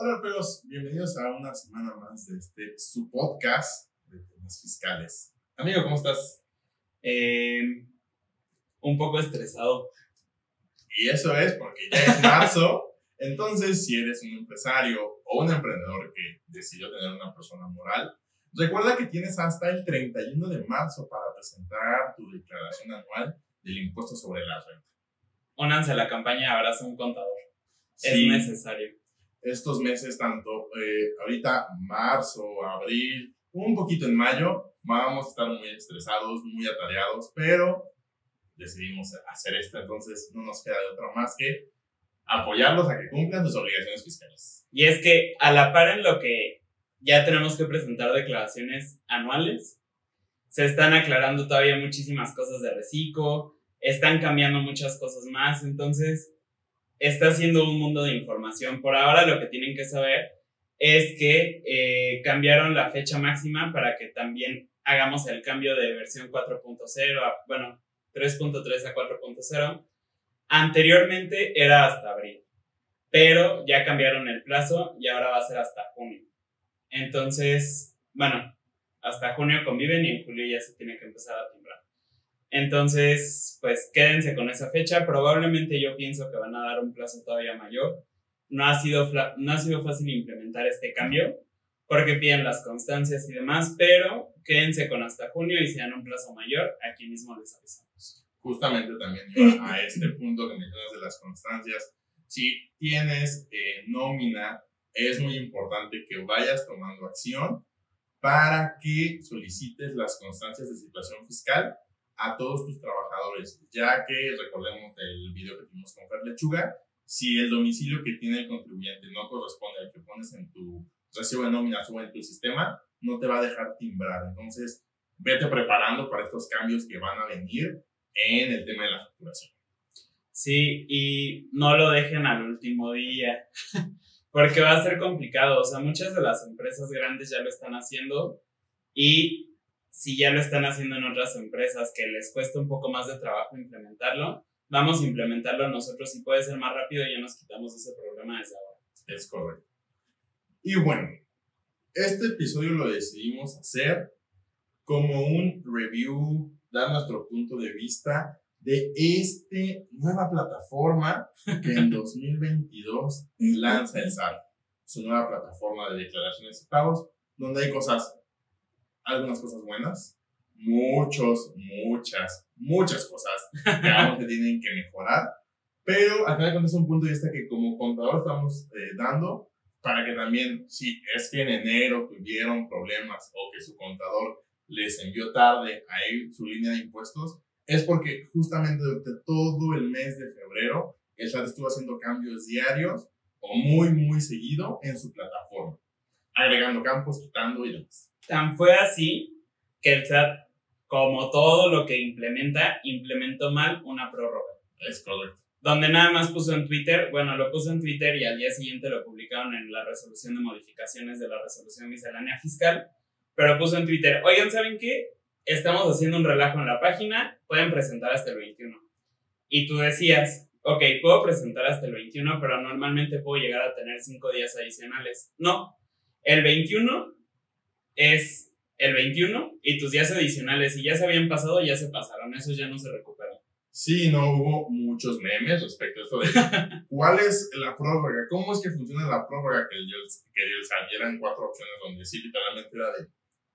Hola, amigos, bienvenidos a una semana más de este su podcast de temas fiscales. Amigo, ¿cómo estás? Eh, un poco estresado. Y eso es porque ya es marzo. Entonces, si eres un empresario o un emprendedor que decidió tener una persona moral, recuerda que tienes hasta el 31 de marzo para presentar tu declaración anual del impuesto sobre la renta. Únanse a la campaña Abraza un contador. Sí. Es necesario. Estos meses, tanto eh, ahorita marzo, abril, un poquito en mayo, vamos a estar muy estresados, muy atareados, pero decidimos hacer esto, entonces no nos queda de otra más que apoyarlos a que cumplan sus obligaciones fiscales. Y es que a la par en lo que ya tenemos que presentar declaraciones anuales, se están aclarando todavía muchísimas cosas de reciclo, están cambiando muchas cosas más, entonces está siendo un mundo de información. Por ahora lo que tienen que saber es que eh, cambiaron la fecha máxima para que también hagamos el cambio de versión 4.0 a, bueno, 3.3 a 4.0. Anteriormente era hasta abril, pero ya cambiaron el plazo y ahora va a ser hasta junio. Entonces, bueno, hasta junio conviven y en julio ya se tiene que empezar a. Entonces, pues quédense con esa fecha. Probablemente yo pienso que van a dar un plazo todavía mayor. No ha sido, no ha sido fácil implementar este cambio porque piden las constancias y demás, pero quédense con hasta junio y si dan un plazo mayor, aquí mismo les avisamos. Justamente también iba a este punto que mencionas de las constancias. Si tienes eh, nómina, es muy importante que vayas tomando acción para que solicites las constancias de situación fiscal a todos tus trabajadores, ya que recordemos del video que tuvimos con Fer Lechuga, si el domicilio que tiene el contribuyente no corresponde al que pones en tu recibo de nómina o en tu sistema, no te va a dejar timbrar. Entonces, vete preparando para estos cambios que van a venir en el tema de la facturación. Sí, y no lo dejen al último día, porque va a ser complicado. O sea, muchas de las empresas grandes ya lo están haciendo y si ya lo están haciendo en otras empresas que les cuesta un poco más de trabajo implementarlo, vamos a implementarlo nosotros y puede ser más rápido y ya nos quitamos ese problema desde ahora. Es correcto. Y bueno, este episodio lo decidimos hacer como un review, dar nuestro punto de vista de esta nueva plataforma que en 2022 lanza el SAT. Su nueva plataforma de declaraciones y pagos, donde hay cosas, algunas cosas buenas, muchos, muchas, muchas cosas que aún se tienen que mejorar, pero al final cuentas un punto de vista que como contador estamos eh, dando para que también, si es que en enero tuvieron problemas o que su contador les envió tarde ahí su línea de impuestos, es porque justamente durante todo el mes de febrero el SAT estuvo haciendo cambios diarios o muy, muy seguido en su plataforma, agregando campos, quitando y demás. Tan fue así que el SAT, como todo lo que implementa, implementó mal una prórroga. Es correcto. donde nada más puso en Twitter, bueno, lo puso en Twitter y al día siguiente lo publicaron en la resolución de modificaciones de la resolución miscelánea fiscal, pero puso en Twitter, oigan, ¿saben qué? Estamos haciendo un relajo en la página, pueden presentar hasta el 21. Y tú decías, ok, puedo presentar hasta el 21, pero normalmente puedo llegar a tener 5 días adicionales. No, el 21 es el 21 y tus días adicionales, si ya se habían pasado, ya se pasaron, esos ya no se recuperan. Sí, no hubo muchos memes respecto a esto de cuál es la prórroga, cómo es que funciona la prórroga que dio el, que dio el SAT. Y eran cuatro opciones donde sí, literalmente era de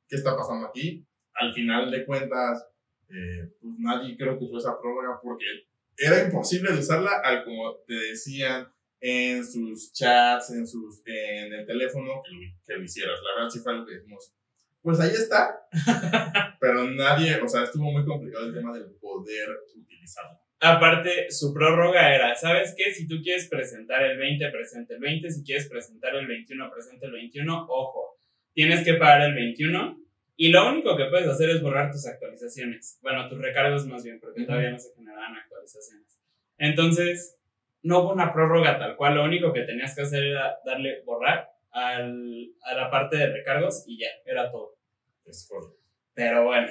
qué está pasando aquí. Al final de cuentas, eh, pues nadie creo que usó esa prórroga porque era imposible de usarla al como te decían en sus chats, en, sus, en el teléfono, que lo, que lo hicieras. La verdad sí fue algo que dijimos, pues ahí está, pero nadie, o sea, estuvo muy complicado el tema del poder utilizarlo. Aparte, su prórroga era, ¿sabes qué? Si tú quieres presentar el 20, presenta el 20. Si quieres presentar el 21, presenta el 21. Ojo, tienes que pagar el 21. Y lo único que puedes hacer es borrar tus actualizaciones. Bueno, tus recargos más bien, porque Ujú. todavía no se generan actualizaciones. Entonces, no hubo una prórroga tal cual. Lo único que tenías que hacer era darle borrar al, a la parte de recargos y ya, era todo. Es. Pero bueno,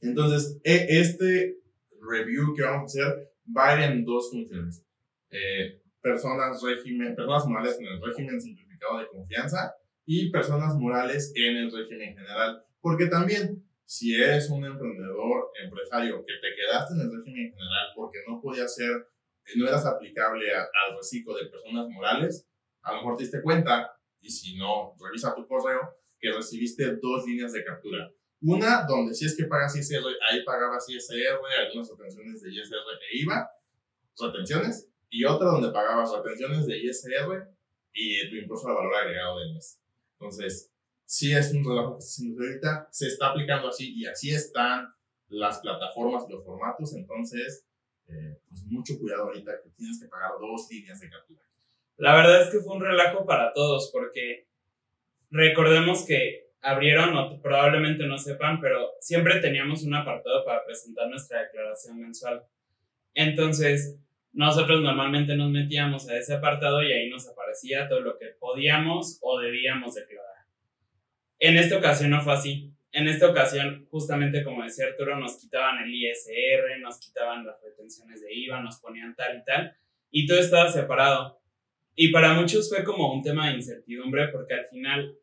Entonces, e- este review que vamos a hacer va a ir en dos funciones. Eh, personas, régimen, personas morales en el régimen simplificado de confianza y personas morales en el régimen general. Porque también, si eres un emprendedor, empresario, que te quedaste en el régimen general porque no podía ser, no eras aplicable al reciclo de personas morales, a lo mejor te diste cuenta, y si no, revisa tu correo, que recibiste dos líneas de captura. Una donde si es que pagas ISR, ahí pagabas ISR, algunas retenciones de ISR e IVA, retenciones, y otra donde pagabas retenciones de ISR y tu impuesto al valor agregado del mes. Entonces, si es un relajo que se ahorita, se está aplicando así y así están las plataformas y los formatos, entonces, eh, pues mucho cuidado ahorita que tienes que pagar dos líneas de captura. La verdad es que fue un relajo para todos porque recordemos que abrieron, o probablemente no sepan, pero siempre teníamos un apartado para presentar nuestra declaración mensual. Entonces, nosotros normalmente nos metíamos a ese apartado y ahí nos aparecía todo lo que podíamos o debíamos declarar. En esta ocasión no fue así. En esta ocasión, justamente como decía Arturo, nos quitaban el ISR, nos quitaban las retenciones de IVA, nos ponían tal y tal, y todo estaba separado. Y para muchos fue como un tema de incertidumbre porque al final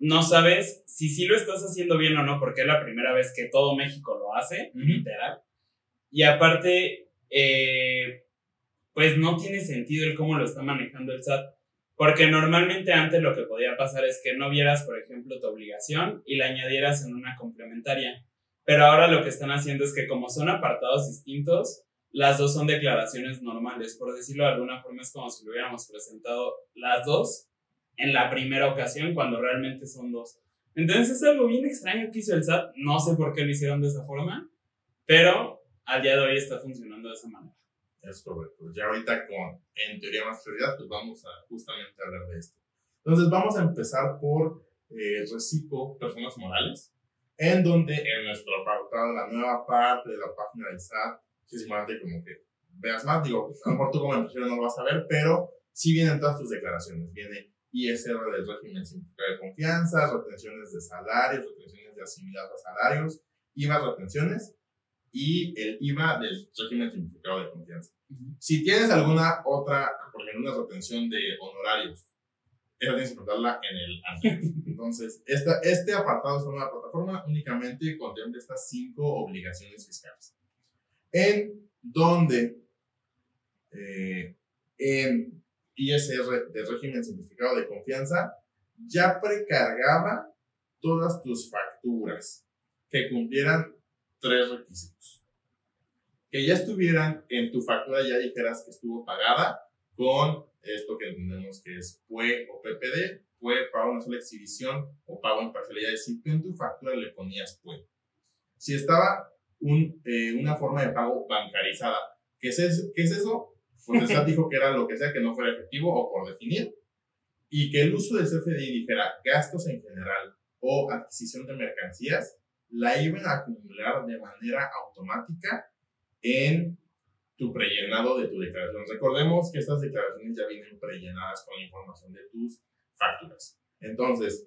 no sabes si sí lo estás haciendo bien o no, porque es la primera vez que todo México lo hace, literal. Y aparte, eh, pues no tiene sentido el cómo lo está manejando el SAT. Porque normalmente antes lo que podía pasar es que no vieras, por ejemplo, tu obligación y la añadieras en una complementaria. Pero ahora lo que están haciendo es que como son apartados distintos, las dos son declaraciones normales. Por decirlo de alguna forma es como si lo hubiéramos presentado las dos en la primera ocasión cuando realmente son dos. Entonces es algo bien extraño que hizo el SAT. No sé por qué lo hicieron de esa forma, pero al día de hoy está funcionando de esa manera. Es correcto. Ya ahorita con, en teoría más prioridad, pues vamos a justamente hablar de esto. Entonces vamos a empezar por eh, reciclo personas morales, en donde en nuestro apartado, la nueva parte de la página del SAT, es como que veas más, digo, a lo mejor tú como empresario no lo vas a ver, pero sí vienen todas tus declaraciones. Viene ISR del régimen simplificado de confianza, retenciones de salarios, retenciones de asimilados a salarios, IVA retenciones y el IVA del régimen simplificado de confianza. Si tienes alguna otra, por ejemplo, una retención de honorarios, esa tienes que contarla en el. Entonces, esta, este apartado de una plataforma únicamente contempla estas cinco obligaciones fiscales. En donde eh, en ISR de régimen simplificado de confianza ya precargaba todas tus facturas que cumplieran tres requisitos. Que ya estuvieran en tu factura, ya dijeras que estuvo pagada con esto que entendemos que es PUE o PPD, PUE pago una sola exhibición o pago en parcialidad, es decir, tú en tu factura le ponías PUE. Si estaba un, eh, una forma de pago bancarizada, ¿qué es, ¿qué es eso? Pues el SAT dijo que era lo que sea que no fuera efectivo o por definir, y que el uso del CFDI dijera gastos en general o adquisición de mercancías, la iban a acumular de manera automática en tu prellenado de tu declaración. Recordemos que estas declaraciones ya vienen prellenadas con la información de tus facturas. Entonces,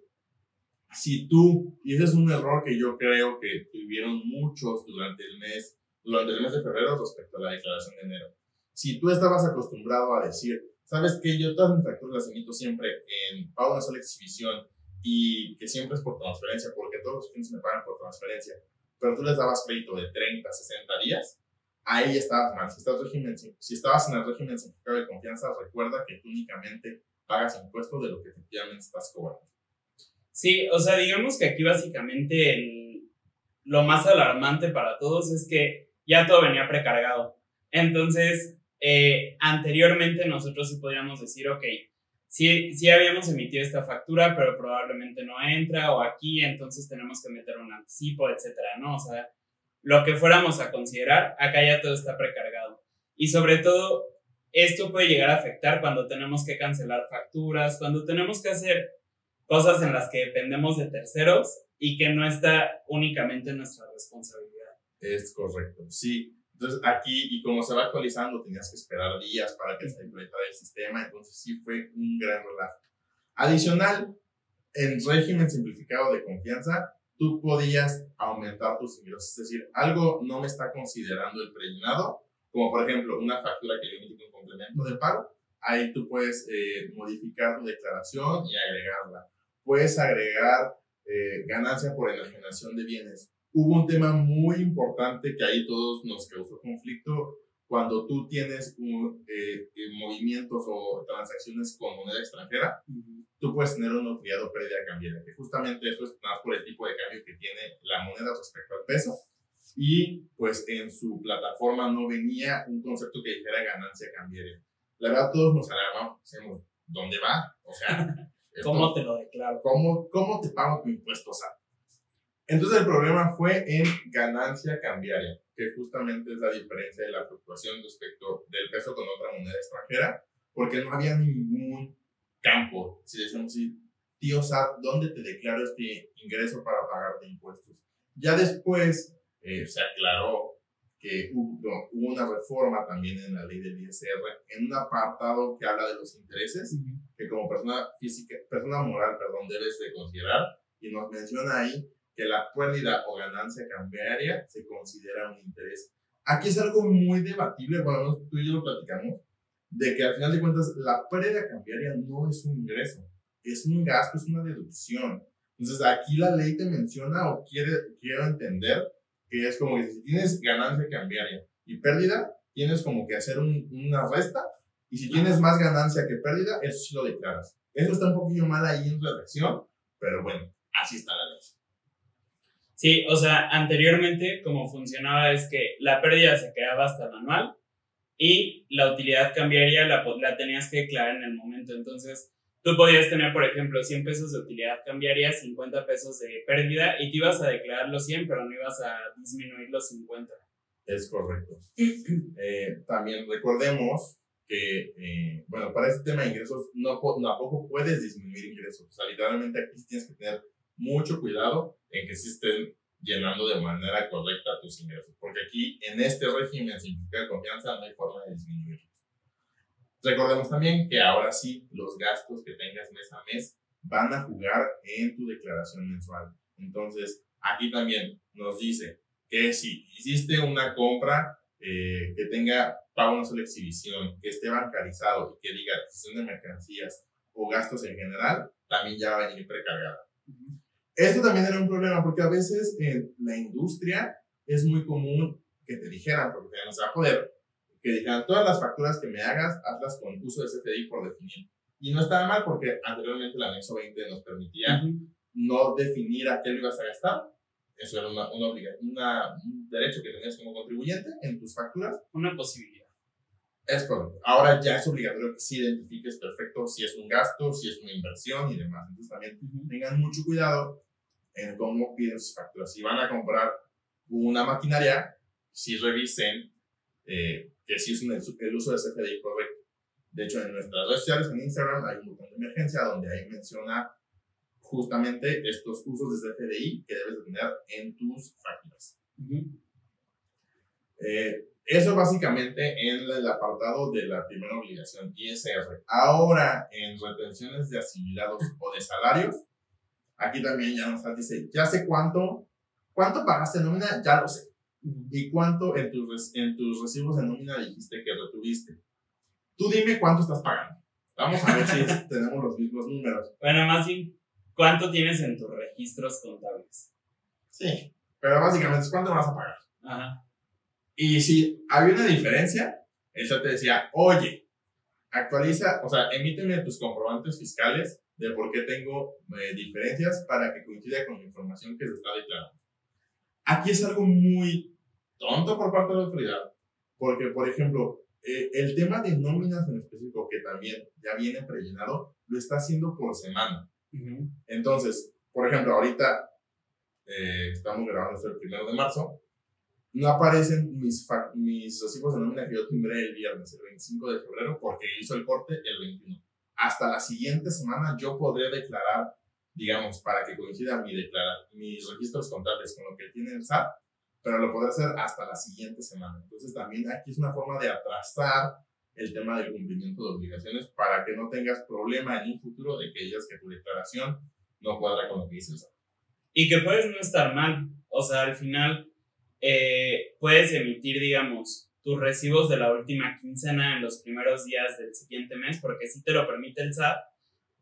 si tú, y ese es un error que yo creo que tuvieron muchos durante el mes, durante el mes de febrero respecto a la declaración de enero si tú estabas acostumbrado a decir, sabes que yo todas mis facturas las emito siempre en pago de sola exhibición y que siempre es por transferencia, todos los clientes me pagan por transferencia, pero tú les dabas crédito de 30, 60 días, ahí estabas mal. Si, estás régimen, si estabas en el régimen simplificado de confianza, recuerda que tú únicamente pagas impuestos de lo que efectivamente estás cobrando. Sí, o sea, digamos que aquí básicamente lo más alarmante para todos es que ya todo venía precargado. Entonces, eh, anteriormente nosotros sí podíamos decir, ok, sí, sí habíamos emitido esta factura, pero probablemente no entra, o aquí entonces tenemos que meter un anticipo, etcétera, ¿no? O sea, lo que fuéramos a considerar, acá ya todo está precargado. Y sobre todo, esto puede llegar a afectar cuando tenemos que cancelar facturas, cuando tenemos que hacer cosas en las que dependemos de terceros y que no está únicamente nuestra responsabilidad. Es correcto, sí. Entonces aquí, y como se va actualizando, tenías que esperar días para que se implementara el sistema, entonces sí fue un gran relajo. Adicional, en régimen simplificado de confianza, tú podías aumentar tus ingresos, es decir, algo no me está considerando el prellenado, como por ejemplo una factura que yo emití con complemento de pago, ahí tú puedes eh, modificar tu declaración y agregarla. Puedes agregar eh, ganancia por enajenación de bienes. Hubo un tema muy importante que ahí todos nos causó conflicto cuando tú tienes un, eh, movimientos o transacciones con moneda extranjera, tú puedes tener un utilidad o pérdida cambiaria, que justamente eso es más por el tipo de cambio que tiene la moneda respecto al peso. Y pues en su plataforma no venía un concepto que dijera ganancia cambiaria. La verdad, todos nos alarmamos, decimos, ¿dónde va? O sea, ¿cómo te lo declaro? ¿Cómo, cómo te pago tu impuesto SAT? Entonces el problema fue en ganancia cambiaria, que justamente es la diferencia de la fluctuación respecto del peso con otra moneda extranjera, porque no había ningún campo, si decimos así, tío SAT, ¿dónde te declaro este ingreso para pagarte impuestos? Ya después eh, se aclaró que hubo, una reforma también en la ley del ISR, en un apartado que habla de los intereses, que como persona física, persona moral, perdón, debes de considerar, y nos menciona ahí que la pérdida o ganancia cambiaria se considera un interés. Aquí es algo muy debatible, bueno, tú y yo lo platicamos, de que al final de cuentas la pérdida cambiaria no es un ingreso, es un gasto, es una deducción. Entonces aquí la ley te menciona o quiere, quiero entender que es como que si tienes ganancia cambiaria y pérdida, tienes como que hacer una resta y si tienes más ganancia que pérdida, eso sí lo declaras. Eso está un poquillo mal ahí en redacción, pero bueno, así está la ley. Sí, o sea, anteriormente como funcionaba es que la pérdida se quedaba hasta el anual y la utilidad cambiaria la, la tenías que declarar en el momento. Entonces, tú podías tener, por ejemplo, 100 pesos de utilidad cambiaria, 50 pesos de pérdida y te ibas a declarar los 100, pero no ibas a disminuir los 50. Es correcto. Eh, también recordemos que, eh, bueno, para este tema de ingresos, no, no, tampoco puedes disminuir ingresos. O sea, literalmente aquí tienes que tener mucho cuidado en que se estén llenando de manera correcta tus ingresos, porque aquí en este régimen simplificado de confianza no hay forma de disminuirlos. Recordemos también que ahora sí los gastos que tengas mes a mes van a jugar en tu declaración mensual. Entonces, aquí también nos dice que si hiciste una compra eh, que tenga pago una sola exhibición, que esté bancarizado y que diga adquisición de mercancías o gastos en general, también ya va a venir precargada. Esto también era un problema porque a veces en la industria es muy común que te dijeran, porque ya no se va a poder, que dijeran todas las facturas que me hagas, hazlas con uso de CFDI por definir. Y no estaba mal porque anteriormente el anexo 20 nos permitía no definir a qué lo ibas a gastar. Eso era una, una un derecho que tenías como contribuyente en tus facturas. Una posibilidad. Es correcto. Ahora ya es obligatorio que sí identifiques perfecto si es un gasto, si es una inversión y demás. Entonces también tengan mucho cuidado en cómo piden sus facturas. Si van a comprar una maquinaria, sí revisen eh, que sí es el uso de CFDI correcto. De hecho, en nuestras redes sociales, en Instagram, hay un botón de emergencia donde ahí menciona justamente estos usos de CFDI que debes de tener en tus facturas. eh, eso básicamente en el apartado de la primera obligación ISR. Ahora, en retenciones de asimilados o de salarios, aquí también ya nos dice, ya sé cuánto, cuánto pagaste en nómina, ya lo sé. Y cuánto en tus, en tus recibos de nómina dijiste que retuviste. Tú dime cuánto estás pagando. Vamos a ver si tenemos los mismos números. Bueno, más bien, ¿cuánto tienes en tus registros contables? Sí, pero básicamente es cuánto vas a pagar. Ajá. Y si había una diferencia, eso te decía, oye, actualiza, o sea, emíteme tus comprobantes fiscales de por qué tengo eh, diferencias para que coincida con la información que se está declarando. Aquí es algo muy tonto por parte de la autoridad, porque, por ejemplo, eh, el tema de nóminas en específico, que también ya viene prellenado, lo está haciendo por semana. Entonces, por ejemplo, ahorita eh, estamos grabando hasta el primero de marzo, no aparecen mis, mis recibos de nómina que yo timbré el viernes, el 25 de febrero, porque hizo el corte el 21. Hasta la siguiente semana yo podré declarar, digamos, para que coincida mi declarar, mis registros contables con lo que tiene el SAT, pero lo podré hacer hasta la siguiente semana. Entonces también aquí es una forma de atrasar el tema del cumplimiento de obligaciones para que no tengas problema en un futuro de que digas que tu declaración no cuadra con lo que dice el SAT. Y que puedes no estar mal. O sea, al final eh, puedes emitir, digamos, tus recibos de la última quincena en los primeros días del siguiente mes, porque sí te lo permite el SAT,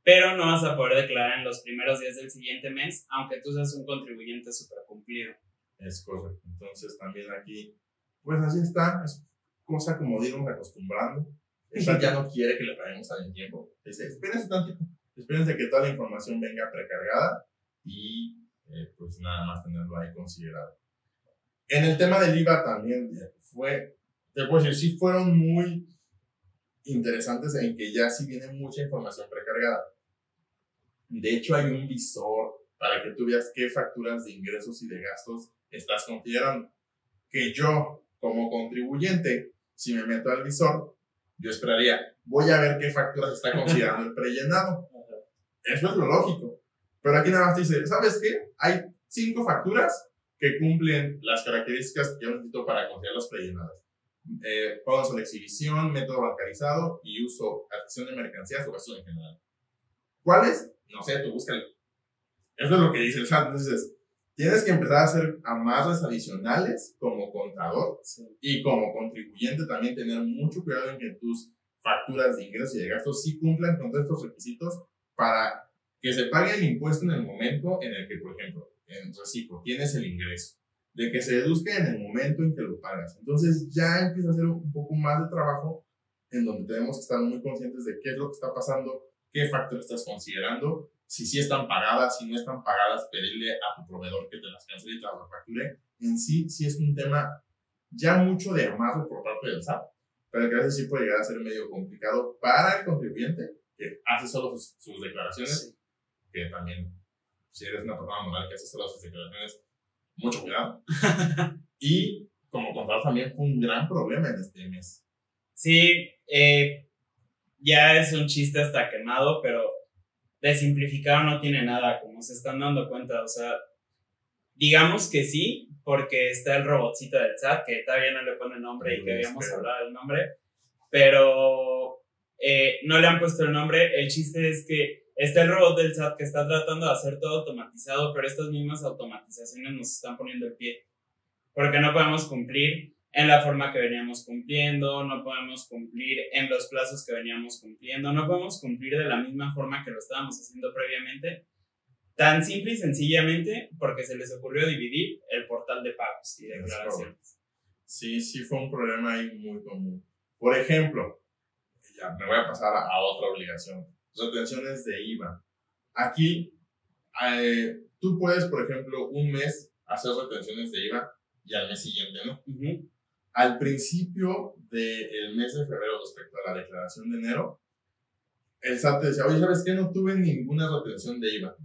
pero no vas a poder declarar en los primeros días del siguiente mes, aunque tú seas un contribuyente súper cumplido. Es correcto. Entonces también aquí, pues así está, es cosa como irnos acostumbrando. El SAT ya no quiere que le paguemos al tiempo. Espérense tantito, espérense que toda la información venga precargada y eh, pues nada más tenerlo ahí considerado. En el tema del IVA también fue te puedo decir, sí fueron muy interesantes en que ya sí viene mucha información precargada. De hecho, hay un visor para que tú veas qué facturas de ingresos y de gastos estás considerando. Que yo, como contribuyente, si me meto al visor, yo esperaría, voy a ver qué facturas está considerando el prellenado. Eso es lo lógico. Pero aquí nada más dice, ¿sabes qué? Hay cinco facturas que cumplen las características que yo necesito para considerar los prellenados eh, pagos la exhibición, método bancarizado y uso, adquisición de mercancías o gasto en general. ¿Cuáles? No sé, tú búscalo. Eso es lo que dice el SAT. Entonces, tienes que empezar a hacer amarras adicionales como contador y como contribuyente también tener mucho cuidado en que tus facturas de ingresos y de gastos sí cumplan con todos estos requisitos para que se pague el impuesto en el momento en el que, por ejemplo, en reciclo tienes el ingreso de que se deduzca en el momento en que lo pagas. Entonces ya empieza a ser un poco más de trabajo en donde tenemos que estar muy conscientes de qué es lo que está pasando, qué factores estás considerando, si sí están pagadas, si no están pagadas, pedirle a tu proveedor que te las cancele y te las refacture. En sí, sí es un tema ya mucho de amarlo por parte del SAT, pero que a veces sí puede llegar a ser medio complicado para el contribuyente, que hace solo sus, sus declaraciones, que también, si eres una persona moral que hace solo sus declaraciones, mucho cuidado. y como contador también fue un gran problema en este mes. Sí, eh, ya es un chiste hasta quemado, pero de simplificado no tiene nada, como se están dando cuenta. O sea, digamos que sí, porque está el robotcito del SAT, que todavía no le pone nombre y que habíamos hablado del nombre, pero eh, no le han puesto el nombre. El chiste es que Está el robot del SAT que está tratando de hacer todo automatizado, pero estas mismas automatizaciones nos están poniendo el pie. Porque no podemos cumplir en la forma que veníamos cumpliendo, no podemos cumplir en los plazos que veníamos cumpliendo, no podemos cumplir de la misma forma que lo estábamos haciendo previamente. Tan simple y sencillamente porque se les ocurrió dividir el portal de pagos y declaraciones. Sí, sí fue un problema ahí muy común. Por ejemplo, ya me voy a pasar a otra obligación retenciones de IVA. Aquí, eh, tú puedes, por ejemplo, un mes hacer retenciones de IVA y al mes siguiente, ¿no? Al principio del mes de febrero, respecto a la declaración de enero, el SAT te decía, oye, ¿sabes qué? No tuve ninguna retención de IVA.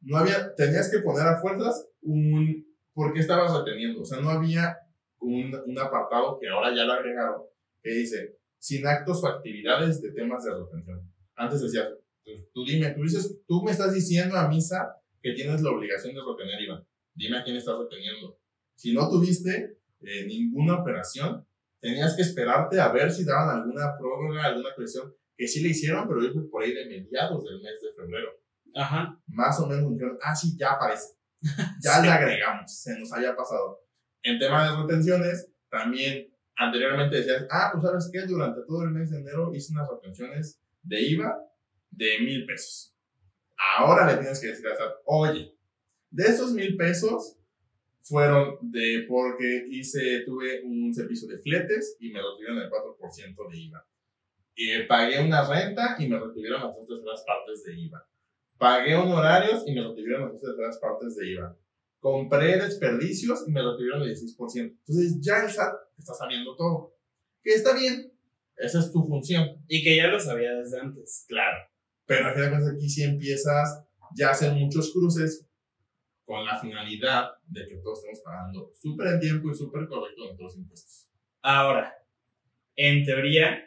No había, tenías que poner a fuerzas un, ¿por qué estabas reteniendo? O sea, no había un, un apartado que ahora ya lo agregaron, que dice, sin actos o actividades de temas de retención. Antes decía, pues, tú dime, tú dices, tú me estás diciendo a misa que tienes la obligación de retener IVA. Dime a quién estás reteniendo. Si no tuviste eh, ninguna operación, tenías que esperarte a ver si daban alguna prórroga, alguna presión, que sí le hicieron, pero yo por ahí de mediados del mes de febrero. Ajá. Más o menos dijeron, ah, sí, ya aparece. Ya le agregamos, se nos haya pasado. En tema de retenciones, también anteriormente decías, ah, pues sabes qué, durante todo el mes de enero hice unas retenciones de IVA de mil pesos. Ahora le tienes que decir a SAT, oye, de esos mil pesos fueron de porque hice, tuve un servicio de fletes y me retuvieron el 4% de IVA. Y pagué una renta y me retuvieron las otras partes de IVA. Pagué honorarios y me retuvieron las otras partes de IVA. Compré desperdicios y me retuvieron el 16%. Entonces ya el SAT está sabiendo todo. Que está bien, esa es tu función. Y que ya lo sabía desde antes. Claro. Pero aquí sí empiezas ya hacer muchos cruces con la finalidad de que todos estemos pagando súper en tiempo y súper correcto nuestros impuestos. Ahora, en teoría,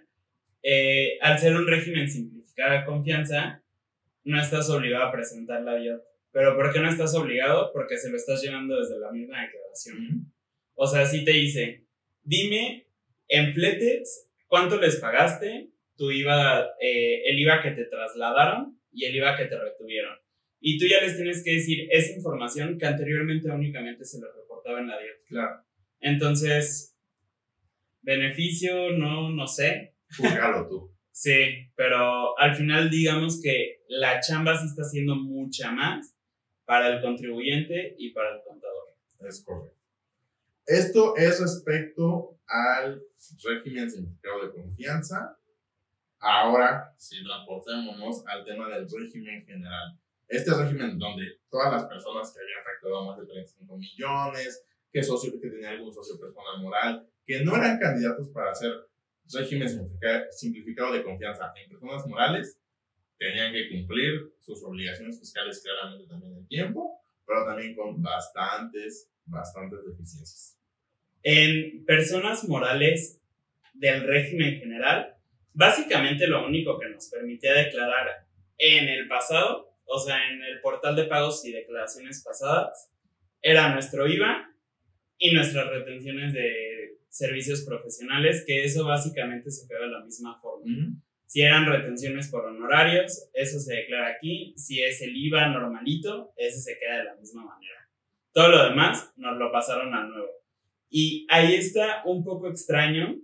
eh, al ser un régimen simplificado de confianza, no estás obligado a presentar la dieta. ¿Pero por qué no estás obligado? Porque se lo estás llenando desde la misma declaración. O sea, si te dice, dime en fletes cuánto les pagaste, tu IVA, eh, el IVA que te trasladaron y el IVA que te retuvieron. Y tú ya les tienes que decir esa información que anteriormente únicamente se les reportaba en la dieta. Claro. Entonces, Beneficio, no, no sé. Júzgalo tú. Sí, pero al final digamos que la chamba sí está siendo mucha más para el contribuyente y para el contador. Es correcto. Esto es respecto al régimen simplificado de confianza. Ahora, si transportémonos al tema del régimen general. Este régimen donde todas las personas que habían facturado más de 35 millones, que, socio, que tenía algún socio personal moral, que no eran candidatos para hacer régimen simplificado de confianza en personas morales, tenían que cumplir sus obligaciones fiscales claramente también en tiempo, pero también con bastantes, bastantes deficiencias. En personas morales del régimen general, básicamente lo único que nos permitía declarar en el pasado, o sea, en el portal de pagos y declaraciones pasadas, era nuestro IVA y nuestras retenciones de servicios profesionales, que eso básicamente se quedó de la misma forma. Si eran retenciones por honorarios, eso se declara aquí. Si es el IVA normalito, ese se queda de la misma manera. Todo lo demás nos lo pasaron a nuevo. Y ahí está un poco extraño,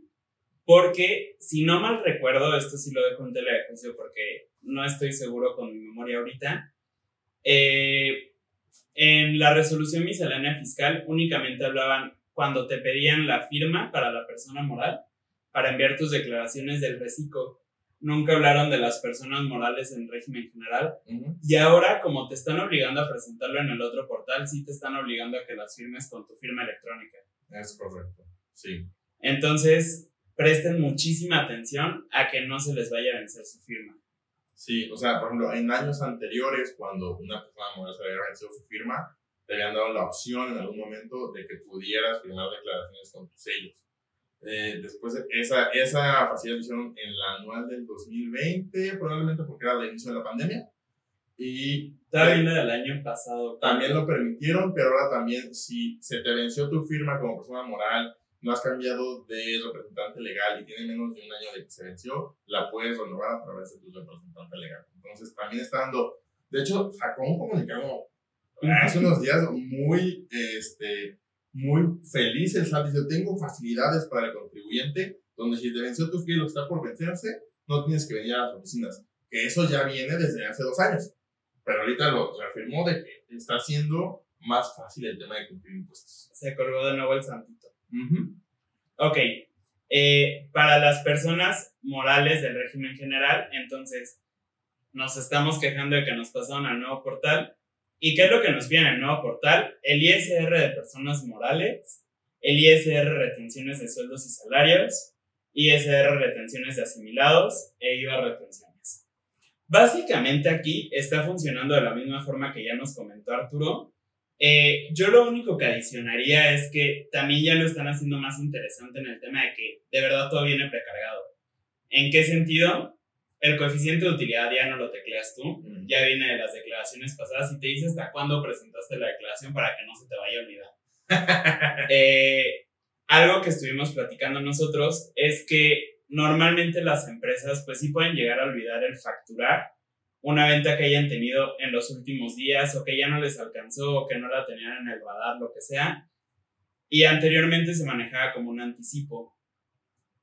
porque si no mal recuerdo, esto sí lo dejo en tele de porque no estoy seguro con mi memoria ahorita, eh, en la resolución miscelánea fiscal únicamente hablaban cuando te pedían la firma para la persona moral para enviar tus declaraciones del reciclo. Nunca hablaron de las personas morales en régimen general. Y ahora, como te están obligando a presentarlo en el otro portal, sí te están obligando a que las firmes con tu firma electrónica. Es correcto, sí. Entonces, presten muchísima atención a que no se les vaya a vencer su firma. Sí, o sea, por ejemplo, en años anteriores, cuando una persona se había vencido su firma, te habían dado la opción en algún momento de que pudieras firmar declaraciones con tus sellos. Eh, después, esa, esa facilidad hicieron en la anual del 2020, probablemente porque era el inicio de la pandemia. Y también del año pasado. También lo permitieron, pero ahora también, si se te venció tu firma como persona moral no has cambiado de representante legal y tiene menos de un año de que se venció, la puedes renovar a través de tu representante legal. Entonces, también está dando, de hecho, sacó un comunicado hace unos días muy, este, muy feliz el SAT. Dice, tengo facilidades para el contribuyente, donde si te venció tu fiel o está por vencerse, no tienes que venir a las oficinas. Que eso ya viene desde hace dos años. Pero ahorita lo reafirmó de que está haciendo más fácil el tema de cumplir impuestos. Se colgó de nuevo el santito. Ok. Eh, para las personas morales del régimen general, entonces nos estamos quejando de que nos pasaron al nuevo portal. ¿Y qué es lo que nos viene en el nuevo portal? El ISR de personas morales, el ISR retenciones de sueldos y salarios, ISR retenciones de asimilados e IVA retenciones. Básicamente aquí está funcionando de la misma forma que ya nos comentó Arturo, eh, yo lo único que adicionaría es que también ya lo están haciendo más interesante en el tema de que de verdad todo viene precargado. ¿En qué sentido? El coeficiente de utilidad ya no lo tecleas tú, ya viene de las declaraciones pasadas y te dice hasta cuándo presentaste la declaración para que no se te vaya a olvidar. Eh, algo que estuvimos platicando nosotros es que normalmente las empresas pues sí pueden llegar a olvidar el facturar una venta que hayan tenido en los últimos días o que ya no les alcanzó o que no la tenían en el radar, lo que sea. Y anteriormente se manejaba como un anticipo.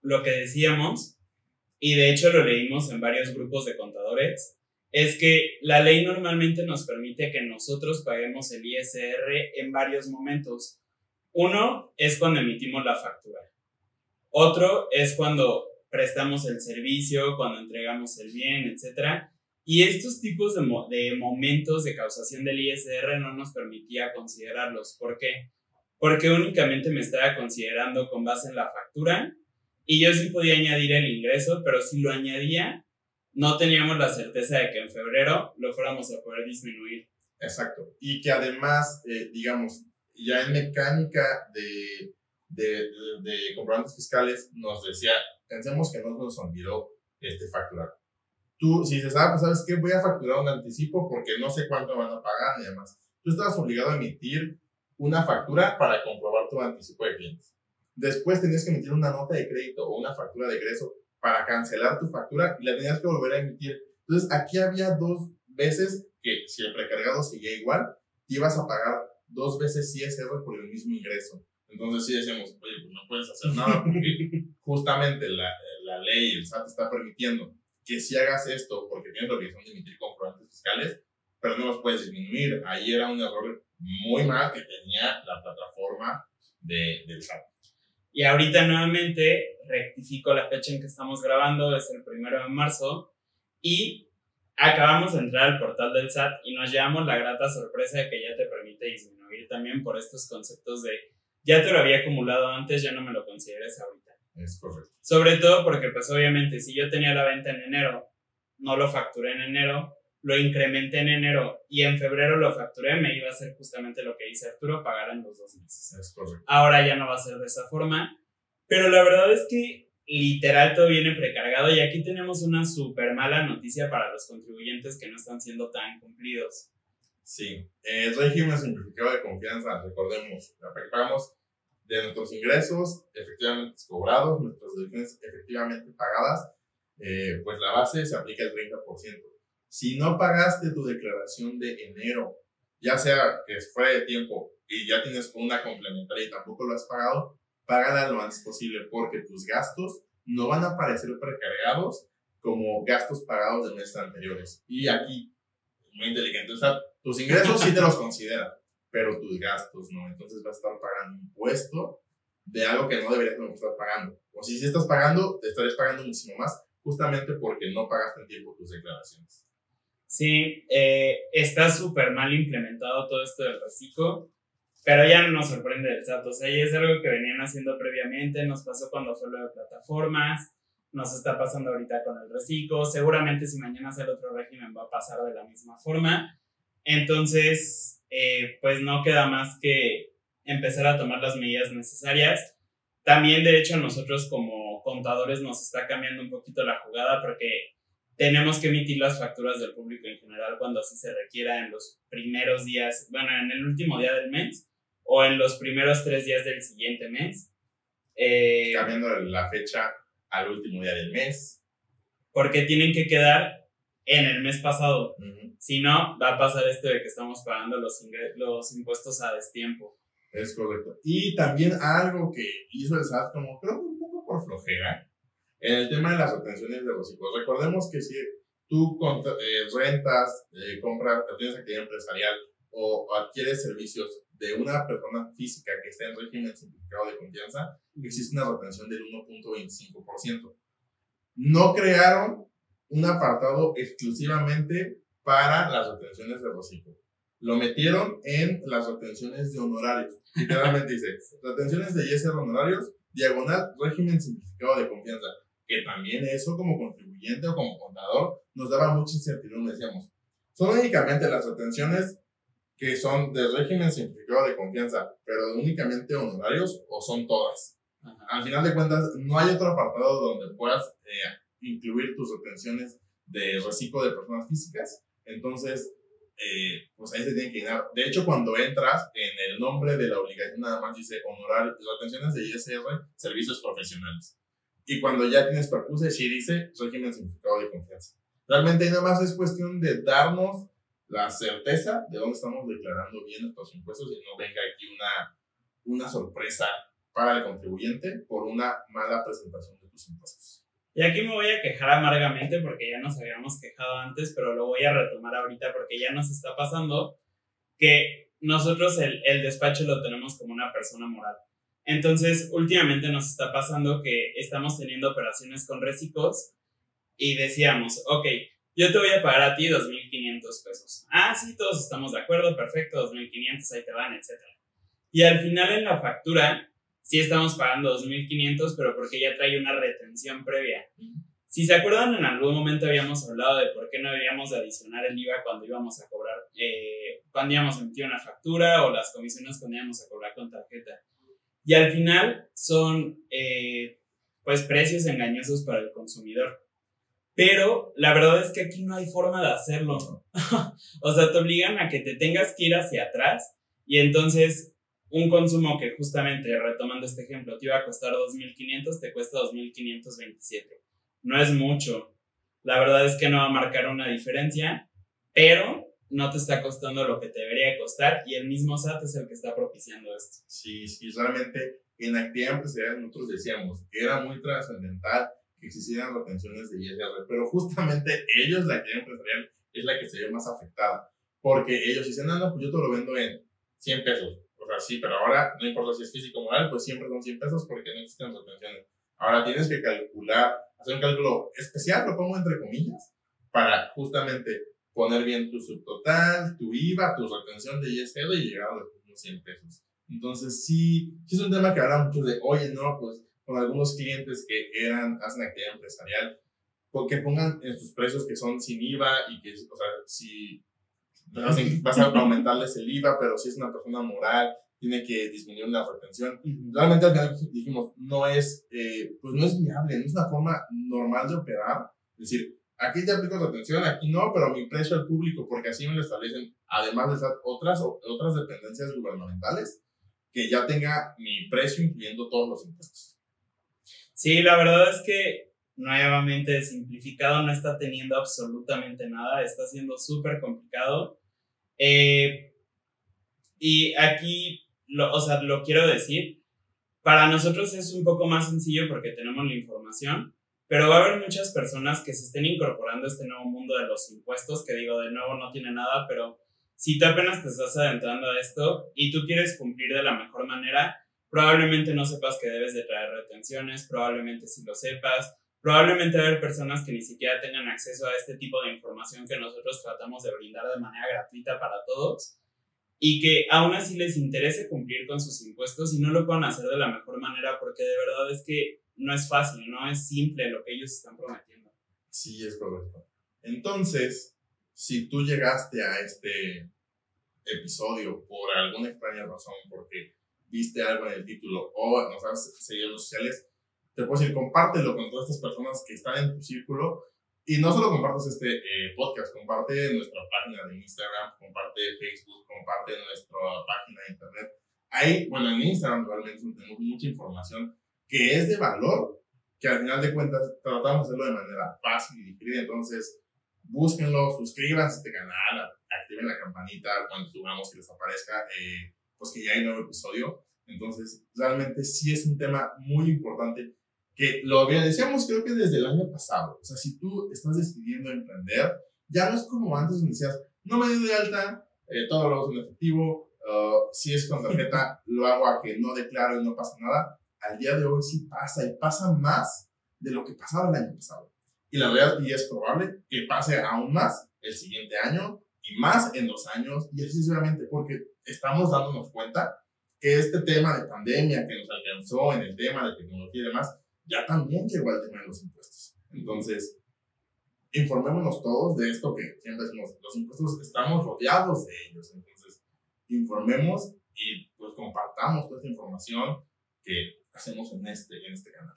Lo que decíamos, y de hecho lo leímos en varios grupos de contadores, es que la ley normalmente nos permite que nosotros paguemos el ISR en varios momentos. Uno es cuando emitimos la factura. Otro es cuando prestamos el servicio, cuando entregamos el bien, etc. Y estos tipos de, de, momentos de causación del ISR no nos permitía considerarlos. ¿Por qué? Porque únicamente me estaba considerando con base en la factura y yo sí podía añadir el ingreso, pero si lo añadía, no teníamos la certeza de que en febrero lo fuéramos a poder disminuir. Exacto. Y que además, eh, digamos, ya en mecánica de, de, de, comprobantes fiscales nos decía, pensemos que no nos olvidó este facturar tú, si dices, ah, pues sabes qué, voy a facturar un anticipo porque no sé cuánto van a pagar y demás, tú estabas obligado a emitir una factura para comprobar tu anticipo de clientes. Después tenías que emitir una nota de crédito o una factura de egreso para cancelar tu factura y la tenías que volver a emitir. Entonces, aquí había dos veces que si el precargado seguía igual, ibas a pagar dos veces ISR por el mismo ingreso. Entonces sí decíamos, oye, pues no puedes hacer nada porque justamente la, la ley, el SAT está permitiendo que si hagas esto porque tienes la obligación de emitir comprobantes fiscales, pero no los puedes disminuir. Ahí era un error muy mal que tenía la plataforma de, del SAT. Y ahorita nuevamente rectifico la fecha en que estamos grabando, es el primero de marzo, y acabamos de entrar al portal del SAT y nos llevamos la grata sorpresa de que ya te permite disminuir también por estos conceptos de ya te lo había acumulado antes, ya no me lo consideres ahorita. Es correcto. Sobre todo porque pues obviamente si yo tenía la venta en enero, no lo facturé en enero, lo incrementé en enero y en febrero lo facturé, me iba a hacer justamente lo que dice Arturo, pagar en los dos meses. Es correcto. Ahora ya no va a ser de esa forma, pero la verdad es que literal todo viene precargado y aquí tenemos una súper mala noticia para los contribuyentes que no están siendo tan cumplidos. Sí, el régimen simplificado de confianza, recordemos, pagamos de nuestros ingresos efectivamente cobrados, nuestras deducciones efectivamente pagadas, eh, pues la base se aplica el 30%. Si no pagaste tu declaración de enero, ya sea que fuera de tiempo y ya tienes una complementaria y tampoco lo has pagado, págala lo antes posible porque tus gastos no van a aparecer precargados como gastos pagados de meses anteriores. Y aquí, muy inteligente, o sea, tus ingresos sí te los considera, pero tus gastos no. Entonces vas a estar pagando impuesto de algo que no deberías estar pagando. O si sí estás pagando, te estarías pagando muchísimo más justamente porque no pagaste en tiempo tus declaraciones. Sí, eh, está súper mal implementado todo esto del reciclo, pero ya no nos sorprende el SAT. O sea, ya es algo que venían haciendo previamente, nos pasó cuando fue lo de plataformas, nos está pasando ahorita con el reciclo, seguramente si mañana el otro régimen va a pasar de la misma forma. Entonces, eh, pues no queda más que empezar a tomar las medidas necesarias. También, de hecho, nosotros como contadores nos está cambiando un poquito la jugada porque tenemos que emitir las facturas del público en general cuando así se requiera en los primeros días, bueno, en el último día del mes o en los primeros tres días del siguiente mes. Eh, Cambiando la fecha al último día del mes. Porque tienen que quedar en el mes pasado. Si no, va a pasar esto de que estamos pagando los, los impuestos a destiempo. Es correcto. Y también algo que hizo el SAT, como creo que un poco por flojera, en el tema de las retenciones de reciclos. Recordemos que si tú eh, rentas, eh, compras, tienes actividad empresarial o, adquieres servicios de una persona física que está en régimen simplificado de confianza, existe una retención del 1.25%. No crearon un apartado exclusivamente para las retenciones de reciclo. Lo metieron en las retenciones de honorarios. Literalmente dice, retenciones de ISR honorarios, diagonal, régimen simplificado de confianza. Que también eso como contribuyente o como contador nos daba mucha incertidumbre. Decíamos, son únicamente las retenciones que son de régimen simplificado de confianza, pero únicamente honorarios o son todas. Al final de cuentas, no hay otro apartado donde puedas eh, incluir tus retenciones de reciclo de personas físicas. Entonces, eh, pues ahí se tiene que llenar. De hecho, cuando entras en el nombre de la obligación, nada más dice honorar retenciones de ISR, servicios profesionales. Y cuando ya tienes perpuse, sí dice régimen simplificado de confianza. Realmente nada más es cuestión de darnos la certeza de dónde estamos declarando bien nuestros impuestos y no venga aquí una, una sorpresa para el contribuyente por una mala presentación de tus impuestos. Y aquí me voy a quejar amargamente porque ya nos habíamos quejado antes, pero lo voy a retomar ahorita porque ya nos está pasando que nosotros el, el despacho lo tenemos como una persona moral. Entonces, últimamente nos está pasando que estamos teniendo operaciones con reciclos y decíamos, ok, yo te voy a pagar a ti 2.500 pesos. Ah, sí, todos estamos de acuerdo, perfecto, 2.500, ahí te van, etc. Y al final en la factura sí estamos pagando 2.500, pero porque ya trae una retención previa. Si se acuerdan, en algún momento habíamos hablado de por qué no debíamos adicionar el IVA cuando íbamos a cobrar, eh, cuando íbamos a emitir una factura o las comisiones cuando íbamos a cobrar con tarjeta. Y al final son, eh, pues, precios engañosos para el consumidor. Pero la verdad es que aquí no hay forma de hacerlo. o sea, te obligan a que te tengas que ir hacia atrás y entonces un consumo que justamente, retomando este ejemplo, te iba a costar 2.500, te cuesta 2.527. No es mucho. La verdad es que no va a marcar una diferencia, pero no te está costando lo que te debería costar y el mismo SAT es el que está propiciando esto. Sí, sí, realmente en actividad empresarial nosotros decíamos que era muy trascendental que existieran retenciones de ISR, pero justamente ellos, la actividad empresarial, es la que se ve más afectada, porque ellos dicen, no, no, pues yo te lo vendo en 100 pesos. O sea, sí, pero ahora no importa si es físico o moral, pues siempre son 100 pesos porque no existen retenciones. Ahora tienes que calcular, hacer un cálculo especial, lo pongo entre comillas, para justamente poner bien tu subtotal, tu IVA, tu retención de ISR y llegar a los 100 pesos. Entonces, sí, sí es un tema que habla mucho de, oye, no, pues con algunos clientes que eran, hacen actividad empresarial, pues, pongan en sus precios que son sin IVA y que, o sea, si vas a aumentarles el IVA, pero si es una persona moral, tiene que disminuir la retención. Realmente al final dijimos, no es, eh, pues no es viable, no es una forma normal de operar. Es decir, aquí te aplico retención, aquí no, pero mi precio al público, porque así me lo establecen, además de otras, otras dependencias gubernamentales, que ya tenga mi precio incluyendo todos los impuestos. Sí, la verdad es que nuevamente simplificado no está teniendo absolutamente nada, está siendo súper complicado. Eh, y aquí, lo, o sea, lo quiero decir, para nosotros es un poco más sencillo porque tenemos la información, pero va a haber muchas personas que se estén incorporando a este nuevo mundo de los impuestos, que digo, de nuevo no tiene nada, pero si tú apenas te estás adentrando a esto y tú quieres cumplir de la mejor manera, probablemente no sepas que debes de traer retenciones, probablemente si lo sepas, probablemente haber personas que ni siquiera tengan acceso a este tipo de información que nosotros tratamos de brindar de manera gratuita para todos y que aún así les interese cumplir con sus impuestos y no lo puedan hacer de la mejor manera porque de verdad es que no es fácil, no es simple lo que ellos están prometiendo. Sí, es correcto. Entonces, si tú llegaste a este episodio por alguna extraña razón, porque viste algo en el título o nos has seguido en los sociales, te puedo decir, compártelo con todas estas personas que están en tu círculo y no solo compartas este eh, podcast, comparte nuestra página de Instagram, comparte Facebook, comparte nuestra página de internet. Ahí, bueno, en Instagram realmente tenemos mucha información que es de valor, que al final de cuentas tratamos de hacerlo de manera fácil y digerida. Entonces, búsquenlo, suscríbanse a este canal, activen la campanita cuando subamos que les aparezca, eh, pues que ya hay nuevo episodio. Entonces, realmente sí es un tema muy importante que lo decíamos creo que desde el año pasado. O sea, si tú estás decidiendo emprender, ya no es como antes donde decías, no me doy de alta, eh, todo lo hago en efectivo, uh, si es con tarjeta, lo hago a que no declaro y no pasa nada. Al día de hoy sí pasa y pasa más de lo que pasaba el año pasado. Y la verdad, y es probable que pase aún más el siguiente año y más en dos años y así sucesivamente, porque estamos dándonos cuenta que este tema de pandemia que nos alcanzó en el tema de tecnología y demás, ya también llegó al tema de los impuestos. Entonces, informémonos todos de esto que siempre decimos, los impuestos estamos rodeados de ellos. Entonces, informemos y pues compartamos toda esta información que hacemos en este, en este canal.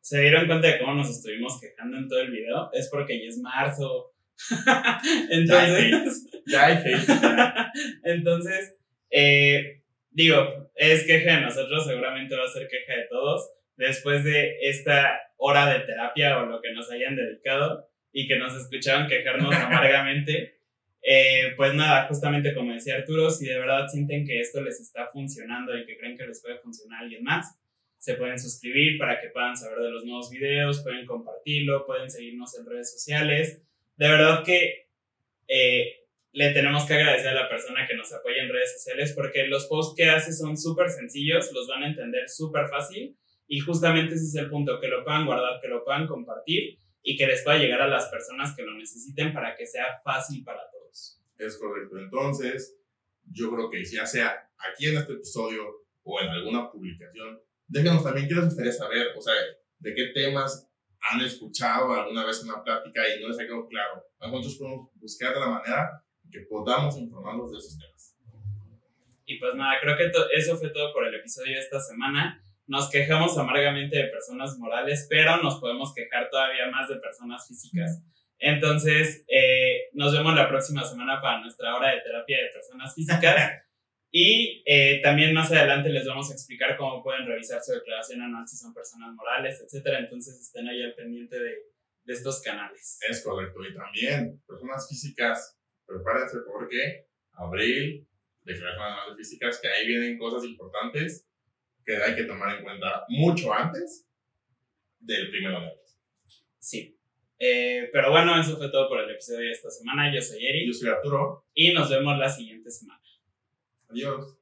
¿Se dieron cuenta de cómo nos estuvimos quejando en todo el video? Es porque ya es marzo. Entonces, ya hay hate. Entonces, eh, digo, es queja de nosotros, seguramente va a ser queja de todos después de esta hora de terapia o lo que nos hayan dedicado y que nos escucharon quejarnos amargamente. Eh, pues nada, justamente como decía Arturo, si de verdad sienten que esto les está funcionando y que creen que les puede funcionar a alguien más, se pueden suscribir para que puedan saber de los nuevos videos, pueden compartirlo, pueden seguirnos en redes sociales. De verdad que eh, le tenemos que agradecer a la persona que nos apoya en redes sociales porque los posts que hace son súper sencillos, los van a entender súper fácil y justamente ese es el punto, que lo puedan guardar, que lo puedan compartir y que les pueda llegar a las personas que lo necesiten para que sea fácil para todos. Es correcto. Entonces, yo creo que ya sea aquí en este episodio o en alguna publicación, déjenos también qué les gustaría saber, o sea, de qué temas han escuchado alguna vez una plática y no les ha quedado claro. Nosotros podemos buscar de la manera que podamos informarlos de esos temas. Y pues nada, creo que eso fue todo por el episodio de esta semana nos quejamos amargamente de personas morales, pero nos podemos quejar todavía más de personas físicas. Entonces, eh, nos vemos la próxima semana para nuestra hora de terapia de personas físicas. Y eh, también más adelante les vamos a explicar cómo pueden revisar su declaración anual si son personas morales, etcétera. Entonces estén ahí al pendiente de, de estos canales. Es correcto. Y también personas físicas prepárense porque abril, declaración anual de físicas, que ahí vienen cosas importantes que hay que tomar en cuenta mucho antes del primero de abril. Sí. Eh, pero bueno, eso fue todo por el episodio de esta semana. Yo soy Eri. Yo soy Arturo. Y nos vemos la siguiente semana. Adiós.